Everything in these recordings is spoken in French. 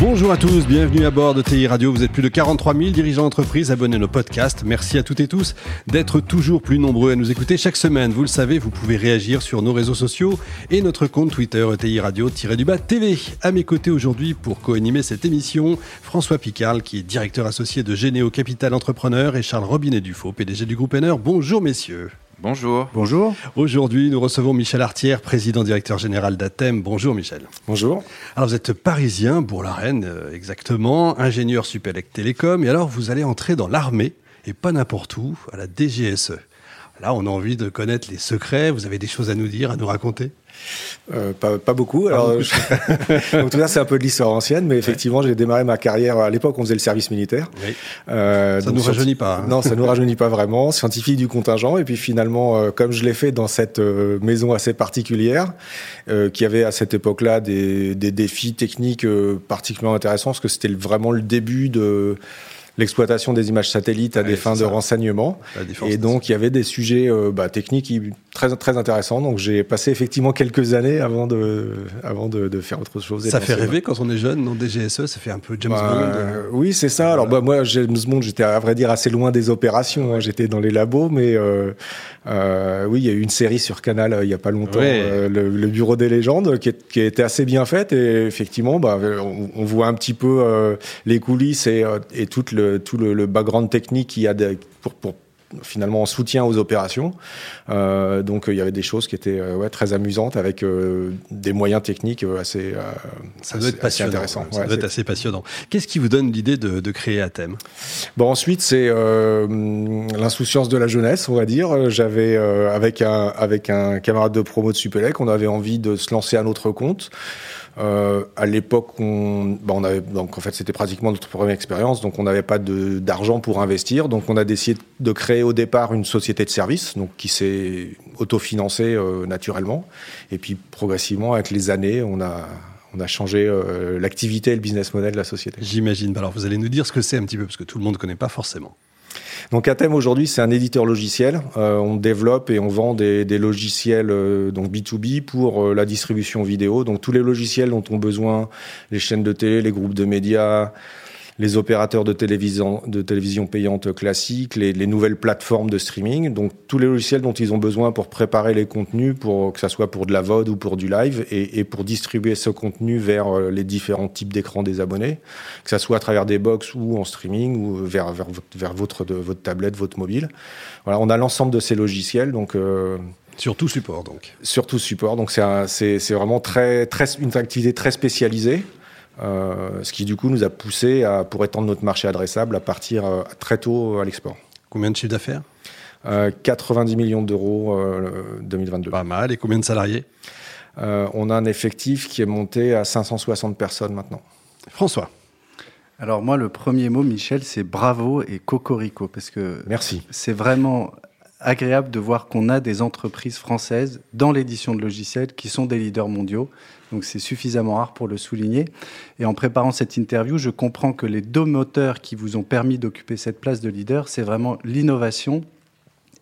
Bonjour à tous, bienvenue à bord de TI Radio. Vous êtes plus de 43 000 dirigeants d'entreprise abonnés à nos podcasts. Merci à toutes et tous d'être toujours plus nombreux à nous écouter chaque semaine. Vous le savez, vous pouvez réagir sur nos réseaux sociaux et notre compte Twitter TI Radio-du-bas TV. À mes côtés aujourd'hui pour co-animer cette émission, François Picard, qui est directeur associé de Généo Capital Entrepreneur et Charles Robinet-Dufaux, PDG du groupe NR. Bonjour messieurs. Bonjour. Bonjour. Aujourd'hui, nous recevons Michel Artière, président directeur général d'Athème. Bonjour Michel. Bonjour. Alors vous êtes parisien, Bourg-la-Reine euh, exactement, ingénieur Supélec Télécom, et alors vous allez entrer dans l'armée, et pas n'importe où, à la DGSE. Là, on a envie de connaître les secrets, vous avez des choses à nous dire, à nous raconter? Euh, pas, pas, beaucoup. Alors, en tout cas, c'est un peu de l'histoire ancienne, mais effectivement, j'ai démarré ma carrière à l'époque. On faisait le service militaire. Oui. Euh, ça nous rajeunit pas. Hein. Non, ça nous rajeunit pas vraiment. Scientifique du contingent, et puis finalement, euh, comme je l'ai fait dans cette maison assez particulière, qui avait à cette époque-là des, des, défis techniques particulièrement intéressants, parce que c'était vraiment le début de l'exploitation des images satellites à des fins de renseignement. Et donc, il y avait des sujets bah, techniques très, très intéressants. Donc, j'ai passé effectivement quelques années avant de, avant de, de faire autre chose. Ça fait rêver quand on est jeune, non DGSE, ça fait un peu James bah, Bond. Euh. Oui, c'est ça. Alors, bah, moi, James Bond, j'étais à vrai dire assez loin des opérations. Hein. J'étais dans les labos, mais euh, euh, oui, il y a eu une série sur Canal euh, il y a pas longtemps, euh, le, le, Bureau des légendes, qui, est, qui était assez bien faite. Et effectivement, bah, on, on voit un petit peu euh, les coulisses et, et tout le, tout le, le background technique qu'il y a de, pour, pour finalement en soutien aux opérations. Euh, donc il y avait des choses qui étaient euh, ouais, très amusantes avec euh, des moyens techniques euh, assez, euh, ça doit être passionnant, intéressants. Ça ouais, doit être assez passionnant. Qu'est-ce qui vous donne l'idée de, de, créer Athème? Bon ensuite c'est l'insouciance de la jeunesse, on va dire. J'avais avec un avec un camarade de promo de Supélec, on avait envie de se lancer à notre compte. Euh, à l'époque, on, bah on avait donc en fait c'était pratiquement notre première expérience, donc on n'avait pas d'argent pour investir, donc on a décidé de créer au départ une société de service, donc qui s'est autofinancée euh, naturellement, et puis progressivement avec les années, on a changé euh, l'activité et le business model de la société. J'imagine. Alors vous allez nous dire ce que c'est un petit peu parce que tout le monde ne connaît pas forcément. Donc Atem aujourd'hui c'est un éditeur logiciel. Euh, on développe et on vend des, logiciels euh, donc B2B pour euh, la distribution vidéo. Donc tous les logiciels dont ont besoin les chaînes de télé, les groupes de médias, les opérateurs de télévision, de télévision payante classique, les, les, nouvelles plateformes de streaming, donc tous les logiciels dont ils ont besoin pour préparer les contenus, pour que ça soit pour de la VOD ou pour du live, et, et pour distribuer ce contenu vers euh, les différents types d'écrans des abonnés, que ça soit à travers des box ou en streaming ou vers, vers, vers votre, de, votre tablette, votre mobile. Voilà, on a l'ensemble de ces logiciels, donc. Euh, sur tout support, donc. Sur tout support, donc c'est vraiment très, très, une activité très spécialisée. Euh, ce qui du coup nous a poussé à, pour étendre notre marché adressable à partir euh, très tôt à l'export. Combien de chiffre d'affaires? Euh, 90 millions d'euros euh, 2022. Pas mal. Et combien de salariés? Euh, On a un effectif qui est monté à 560 personnes maintenant. François alors moi, le premier mot, Michel, c'est bravo et cocorico, parce que merci. C'est vraiment agréable de voir qu'on a des entreprises françaises dans l'édition de logiciels qui sont des leaders mondiaux. Donc c'est suffisamment rare pour le souligner. Et en préparant cette interview, je comprends que les deux moteurs qui vous ont permis d'occuper cette place de leader, c'est vraiment l'innovation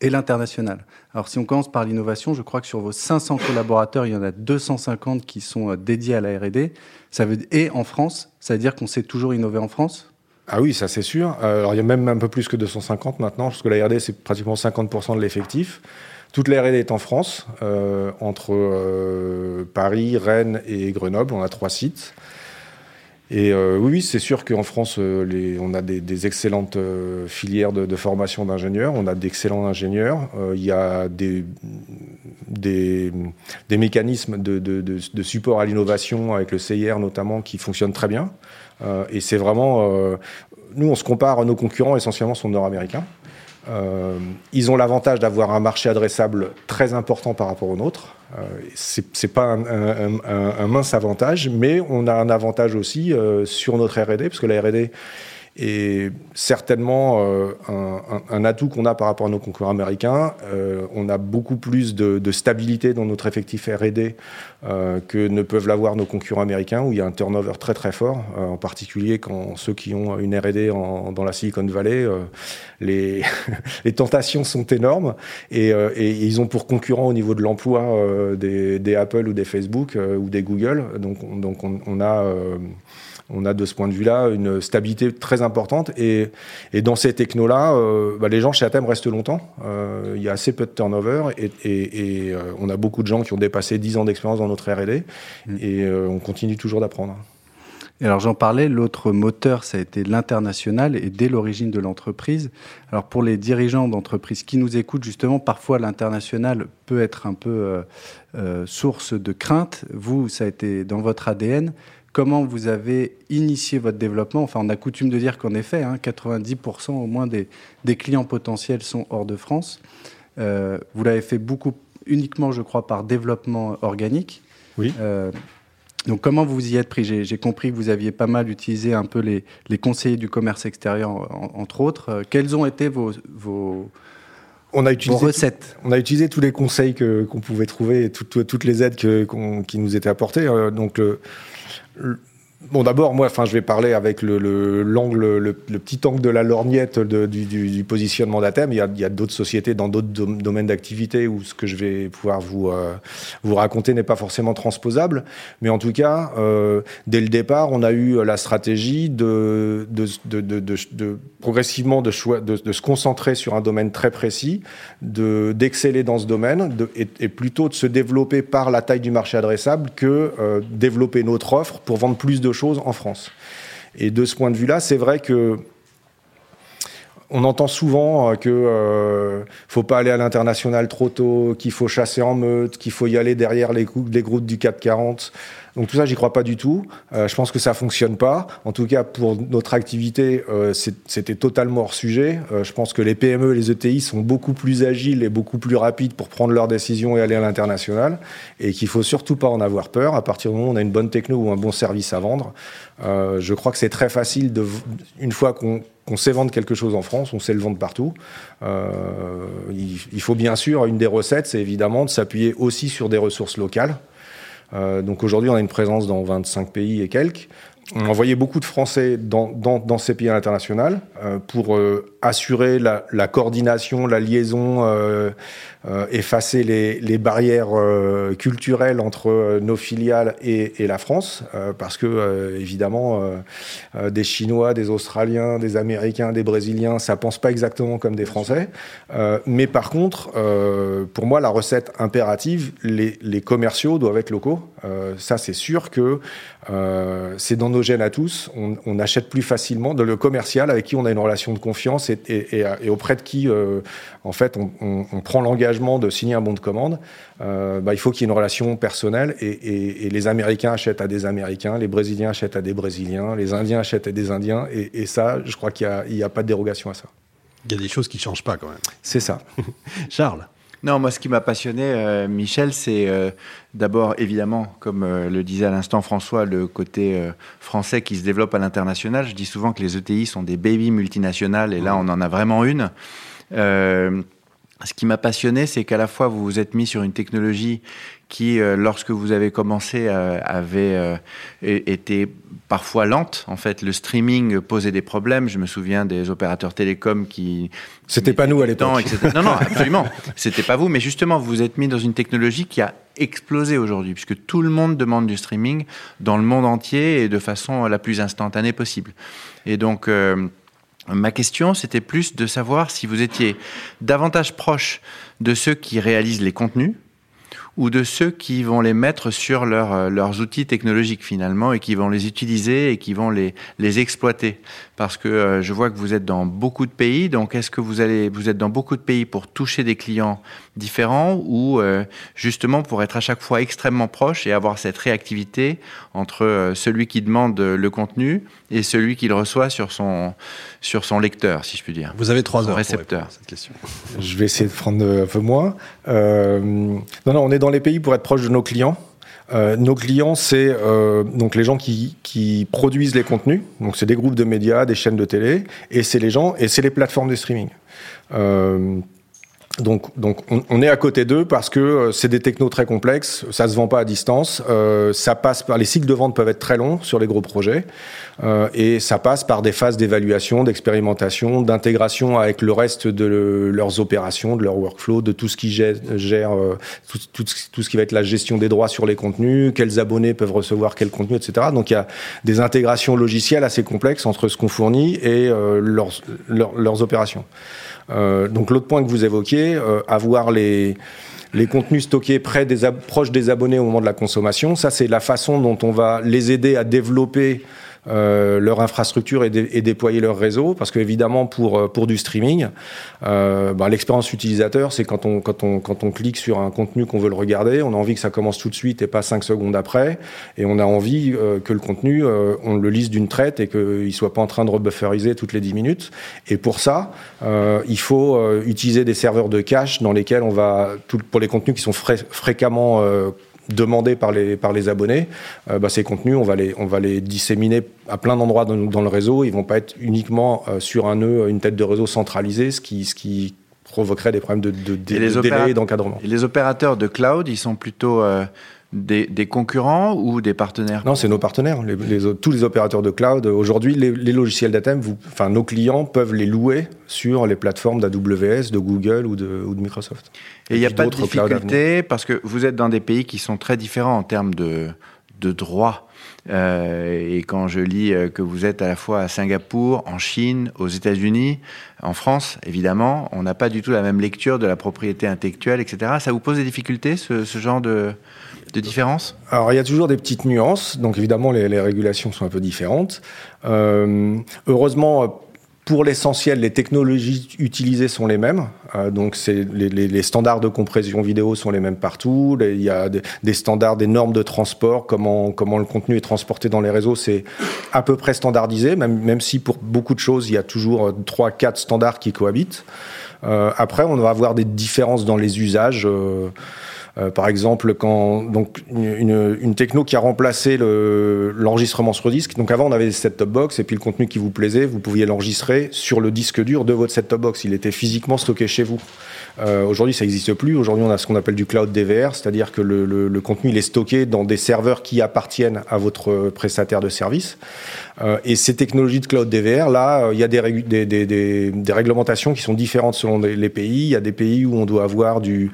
et l'international. Alors si on commence par l'innovation, je crois que sur vos 500 collaborateurs, il y en a 250 qui sont dédiés à la R&D. Ça veut et en France, ça veut dire qu'on sait toujours innover en France? Ah oui, ça c'est sûr. Alors il y a même un peu plus que 250 maintenant, parce que la R&D c'est pratiquement 50% de l'effectif. Toute la R&D est en France, euh, entre euh, Paris, Rennes et Grenoble. On a trois sites. Et euh, oui, c'est sûr qu'en France, euh, les, on a des, des excellentes euh, filières de, de formation d'ingénieurs, on a d'excellents ingénieurs, euh, il y a des, des, des mécanismes de, de, de, support à l'innovation avec le CIR notamment qui fonctionnent très bien. Et c'est vraiment... Nous, on se compare à nos concurrents, essentiellement sont nord-américains. Euh, ils ont l'avantage d'avoir un marché adressable très important par rapport au nôtre. Euh, c'est pas un, un, un, un, mince avantage, mais on a un avantage aussi euh, sur notre R&D, parce que la R&D Et certainement, euh, un, atout qu'on a par rapport à nos concurrents américains, euh, on a beaucoup plus de, stabilité dans notre effectif R&D euh, que ne peuvent l'avoir nos concurrents américains, où il y a un turnover très très fort, en particulier quand ceux qui ont une R&D dans la Silicon Valley, les, les, tentations sont énormes et, ils ont pour concurrents au niveau de l'emploi des, Apple ou des Facebook ou des Google. Donc, donc on, on a on a de ce point de vue-là une stabilité très importante. Et, dans ces technos-là, euh, bah, les gens chez Atem restent longtemps. Euh, il y a assez peu de turnover et, euh, on a beaucoup de gens qui ont dépassé 10 ans d'expérience dans notre R&D et mm. on continue toujours d'apprendre. Et alors j'en parlais, l'autre moteur, ça a été l'international et dès l'origine de l'entreprise. Alors pour les dirigeants d'entreprise qui nous écoutent, justement, parfois l'international peut être un peu source de crainte. Vous, ça a été dans votre ADN comment vous avez initié votre développement. Enfin, on a coutume de dire qu'en effet, 90% hein, au moins des, clients potentiels sont hors de France. Euh, vous l'avez fait beaucoup, uniquement, je crois, par développement organique. Oui. Euh, donc, comment vous y êtes pris? J'ai compris que vous aviez pas mal utilisé un peu les, conseillers du commerce extérieur, entre autres. Euh, quelles ont été vos, on a utilisé, recettes. On a utilisé tous les conseils qu'on pouvait trouver et toutes les aides qui nous étaient apportées. donc, le, Bon, d'abord, moi, enfin, je vais parler avec le, l'angle, le, petit angle de la lorgnette du, positionnement d'Athème. Il y a, d'autres sociétés dans d'autres domaines d'activité où ce que je vais pouvoir vous, euh, vous raconter n'est pas forcément transposable. Mais en tout cas, euh, dès le départ, on a eu la stratégie de, de, progressivement de, de, se concentrer sur un domaine très précis, de, d'exceller dans ce domaine et, plutôt de se développer par la taille du marché adressable que euh, développer notre offre pour vendre plus de choses en France. Et de ce point de vue-là, c'est vrai que on entend souvent euh, que euh, faut pas aller à l'international trop tôt, qu'il faut chasser en meute, qu'il faut y aller derrière les, groupes du 440. Donc tout ça, j'y crois pas du tout. Euh, je pense que ça fonctionne pas. En tout cas, pour notre activité, euh, c'était totalement hors sujet. Euh, je pense que les PME et les ETI sont beaucoup plus agiles et beaucoup plus rapides pour prendre leurs décisions et aller à l'international, et qu'il faut surtout pas en avoir peur. À partir du moment où on a une bonne techno ou un bon service à vendre, je crois que c'est très facile de, une fois qu'on sait vendre quelque chose en France, on sait le vendre partout. il, il, faut bien sûr, une des recettes, c'est évidemment de s'appuyer aussi sur des ressources locales. Euh, donc aujourd'hui, on a une présence dans 25 pays et quelques. On envoyait beaucoup de Français dans ces pays internationaux euh, pour euh, assurer la, la, coordination, la liaison, euh, euh effacer les, les barrières euh, culturelles entre nos filiales et, et la France, parce que évidemment, des Chinois, des Australiens, des Américains, des Brésiliens, ça pense pas exactement comme des Français. mais par contre, pour moi, la recette impérative, les, les commerciaux doivent être locaux. ça, c'est sûr que c'est dans nos gènes à tous. On, on achète plus facilement de le commercial avec qui on a une relation de confiance et, auprès de qui, euh, en fait, on, prend l'engagement de signer un bon de commande, euh, bah, il faut qu'il y ait une relation personnelle. Et, les Américains achètent à des Américains, les Brésiliens achètent à des Brésiliens, les Indiens achètent à des Indiens. Et, ça, je crois qu'il n'y a, a, pas de dérogation à ça. Il y a des choses qui ne changent pas quand même. C'est ça. Charles? Non, moi, ce qui m'a passionné, euh, Michel, c'est euh, d'abord, évidemment, comme euh, le disait à l'instant François, le côté français qui se développe à l'international. Je dis souvent que les ETI sont des baby multinationales, et là, on en a vraiment une. Ce qui m'a passionné, c'est qu'à la fois, vous vous êtes mis sur une technologie qui, euh, lorsque vous avez commencé, euh, avait euh, été parfois lente. En fait, le streaming posait des problèmes. Je me souviens des opérateurs télécoms qui... C'était pas nous à l'époque. Non, non, absolument. C'était pas vous. Mais justement, vous vous êtes mis dans une technologie qui a explosé aujourd'hui, puisque tout le monde demande du streaming dans le monde entier et de façon la plus instantanée possible. Et donc... Ma question, c'était plus de savoir si vous étiez davantage proche de ceux qui réalisent les contenus, ou de ceux qui vont les mettre sur euh, leurs outils technologiques finalement et qui vont les utiliser et qui vont les, les exploiter. Parce que euh, je vois que vous êtes dans beaucoup de pays, donc est-ce que vous, allez, vous êtes dans beaucoup de pays pour toucher des clients différents ou euh, justement pour être à chaque fois extrêmement proche et avoir cette réactivité entre celui qui demande le contenu et celui qui le reçoit sur son, sur son lecteur, si je puis dire Vous avez trois heures récepteur. Pour cette question. Je vais essayer de prendre un peu moins. non, non, on est dans les pays pour être proche de nos clients. Euh, nos clients, c'est euh, donc les gens qui, qui, produisent les contenus. Donc c'est des groupes de médias, des chaînes de télé, et c'est les gens et c'est les plateformes de streaming. Euh, donc, donc on, est à côté d'eux parce que euh, c'est des technos très complexes, ça se vend pas à distance, euh, ça passe par les cycles de vente peuvent être très longs sur les gros projets euh, et ça passe par des phases d'évaluation, d'expérimentation, d'intégration avec le reste de leurs opérations, de leur workflow, de tout ce qui gère, gère tout, ce qui va être la gestion des droits sur les contenus, quels abonnés peuvent recevoir quel contenu, etc. Donc il y a des intégrations logicielles assez complexes entre ce qu'on fournit et leurs, leurs, leurs opérations. Euh, donc l'autre point que vous évoquiez, euh, avoir les les contenus stockés près des proches des abonnés au moment de la consommation, ça c'est la façon dont on va les aider à développer euh, leur infrastructure et, déployer leur réseau, parce qu'évidemment pour euh, pour du streaming, euh, bah, l'expérience utilisateur, c'est quand on quand on quand on clique sur un contenu qu'on veut le regarder, on a envie que ça commence tout de suite et pas cinq secondes après, et on a envie euh, que le contenu on le lise d'une traite et qu'il soit pas en train de rebufferiser toutes les 10 minutes. Et pour ça, il faut utiliser des serveurs de cache dans lesquels on va tout, pour les contenus qui sont fréquemment demandés par les, par les abonnés, euh, bah, ces contenus, on va, les, on va les disséminer à plein d'endroits dans, dans, le réseau. Ils vont pas être uniquement euh, sur un nœud, une tête de réseau centralisée, ce qui, ce qui provoquerait des problèmes de, de, de délai et d'encadrement. Les opérateurs de cloud, ils sont plutôt... Euh, des, des, concurrents ou des partenaires? Non, c'est nos partenaires. Les, les, tous les opérateurs de cloud. Aujourd'hui, les, les, logiciels d'ATEM, enfin, nos clients peuvent les louer sur les plateformes d'AWS, de Google ou de, ou de Microsoft. Et il n'y a pas de difficulté parce que vous êtes dans des pays qui sont très différents en termes de, de droit. Euh, et quand je lis euh, que vous êtes à la fois à Singapour, en Chine, aux États-Unis, en France, évidemment, on n'a pas du tout la même lecture de la propriété intellectuelle, etc. Ça vous pose des difficultés, ce, genre de, de différence? Alors il y a toujours des petites nuances, donc évidemment les, les régulations sont un peu différentes. Euh, heureusement, pour l'essentiel, les technologies utilisées sont les mêmes. Euh, donc, les, les, les, standards de compression vidéo sont les mêmes partout. Il y a des, des, standards, des normes de transport, comment comment le contenu est transporté dans les réseaux, c'est à peu près standardisé. Même même si pour beaucoup de choses, il y a toujours trois, quatre standards qui cohabitent. Euh, après, on va avoir des différences dans les usages. Euh, euh, par exemple, quand donc une, une, techno qui a remplacé l'enregistrement sur disque. Donc avant, on avait des set-top box et puis le contenu qui vous plaisait, vous pouviez l'enregistrer sur le disque dur de votre set-top box. Il était physiquement stocké chez vous. Euh, Aujourd'hui, ça n'existe plus. Aujourd'hui, on a ce qu'on appelle du cloud DVR, c'est-à-dire que le, contenu est stocké dans des serveurs qui appartiennent à votre prestataire de service. Euh, et ces technologies de cloud DVR, là, euh, il y a des, réglementations qui sont différentes selon les pays. Il y a des pays où on doit avoir du,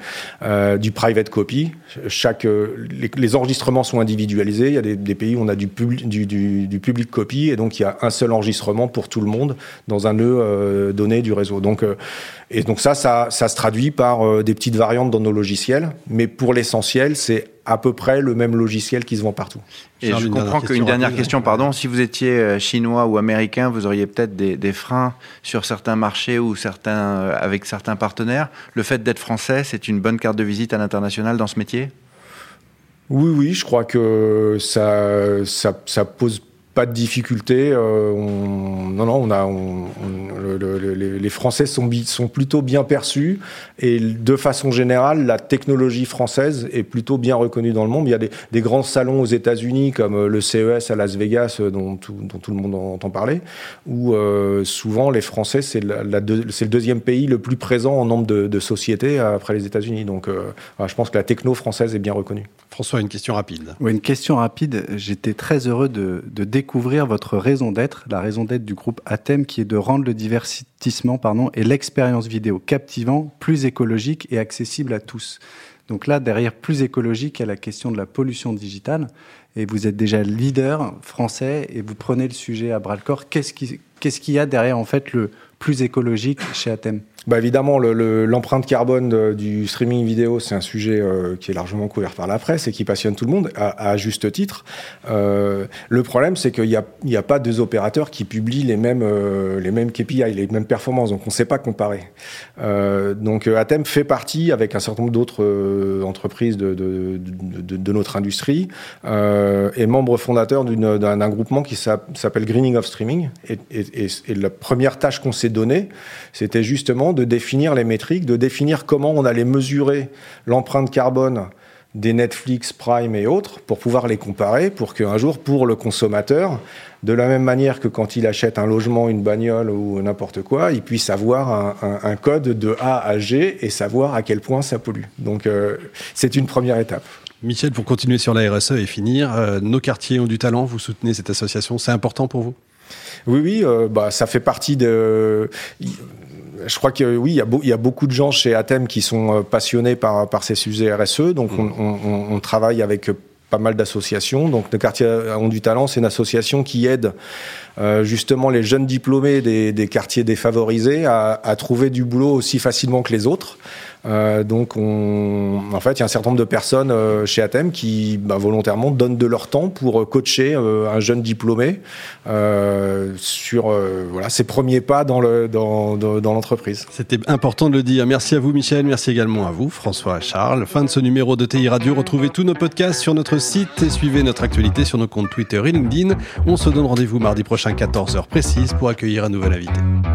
private copy. Chaque, les, enregistrements sont individualisés. Il y a des, pays où on a du, pub, du, du, du, public copy, et donc il y a un seul enregistrement pour tout le monde dans un nœud donné du réseau. Donc, et donc ça, ça se traduit par des petites variantes dans nos logiciels, mais pour l'essentiel, c'est à peu près le même logiciel qui se vend partout. Et je comprends qu'une dernière question, pardon, si vous étiez euh, chinois ou américain, vous auriez peut-être des, des, freins sur certains marchés ou certains, euh, avec certains partenaires. Le fait d'être français, c'est une bonne carte de visite à l'international dans ce métier? Oui, oui, je crois que ça, ça, ça pose pas de difficulté. Euh, on, non, non, on a, on, le, le, les Français sont, sont plutôt bien perçus et de façon générale, la technologie française est plutôt bien reconnue dans le monde. Il y a des, des grands salons aux États-Unis comme le CES à Las Vegas, dont tout, dont tout le monde entend parler, où euh, souvent les Français c'est la, la c'est le deuxième pays le plus présent en nombre de, de sociétés après les États-Unis. Donc, euh, je pense que la techno française est bien reconnue. François, une question rapide. Oui, une question rapide. J'étais très heureux de, de découvrir votre raison d'être, la raison d'être du groupe Athème, qui est de rendre le divertissement pardon, et l'expérience vidéo captivant, plus écologique et accessible à tous. Donc là, derrière plus écologique, il y a la question de la pollution digitale. Et vous êtes déjà leader français et vous prenez le sujet à bras le corps. Qu'est-ce qu'il y a derrière en fait le plus écologique chez Athème bah évidemment, l'empreinte le, carbone du streaming vidéo, c'est un sujet euh, qui est largement couvert par la presse et qui passionne tout le monde, à, juste titre. Euh, le problème, c'est qu'il n'y a, pas deux opérateurs qui publient les mêmes, euh, les mêmes KPI, les mêmes performances, donc on ne sait pas comparer. Donc Atem fait partie, avec un certain nombre d'autres entreprises de, notre industrie, et membre fondateur d'un groupement qui s'appelle Greening of Streaming. Et la première tâche qu'on s'est donnée, c'était justement de définir les métriques, de définir comment on allait mesurer l'empreinte carbone des Netflix, Prime et autres, pour pouvoir les comparer, pour qu'un jour, pour le consommateur, de la même manière que quand il achète un logement, une bagnole ou n'importe quoi, il puisse avoir un, code de A à G et savoir à quel point ça pollue. Donc euh, c'est une première étape. Michel, pour continuer sur la RSE et finir, euh, nos quartiers ont du talent, vous soutenez cette association, c'est important pour vous? Oui, oui, euh, bah, ça fait partie de je crois que oui, il y, a beaucoup de gens chez Athènes qui sont passionnés par, par ces sujets RSE. Donc, mmh. on, on, travaille avec pas mal d'associations. Donc, le quartier ont du talent, c'est une association qui aide euh, justement les jeunes diplômés des, des quartiers défavorisés à, à, trouver du boulot aussi facilement que les autres. Euh, donc, on, en fait, il y a un certain nombre de personnes euh, chez Athènes qui bah, volontairement donnent de leur temps pour euh, coacher un jeune diplômé sur ses premiers pas dans le dans, dans, l'entreprise. C'était important de le dire. Merci à vous, Michel. Merci également à vous, François Charles. Fin de ce numéro de TI Radio. Retrouvez tous nos podcasts sur notre site et suivez notre actualité sur nos comptes Twitter et LinkedIn. On se donne rendez-vous mardi prochain, 14h précise, pour accueillir un nouvel invité.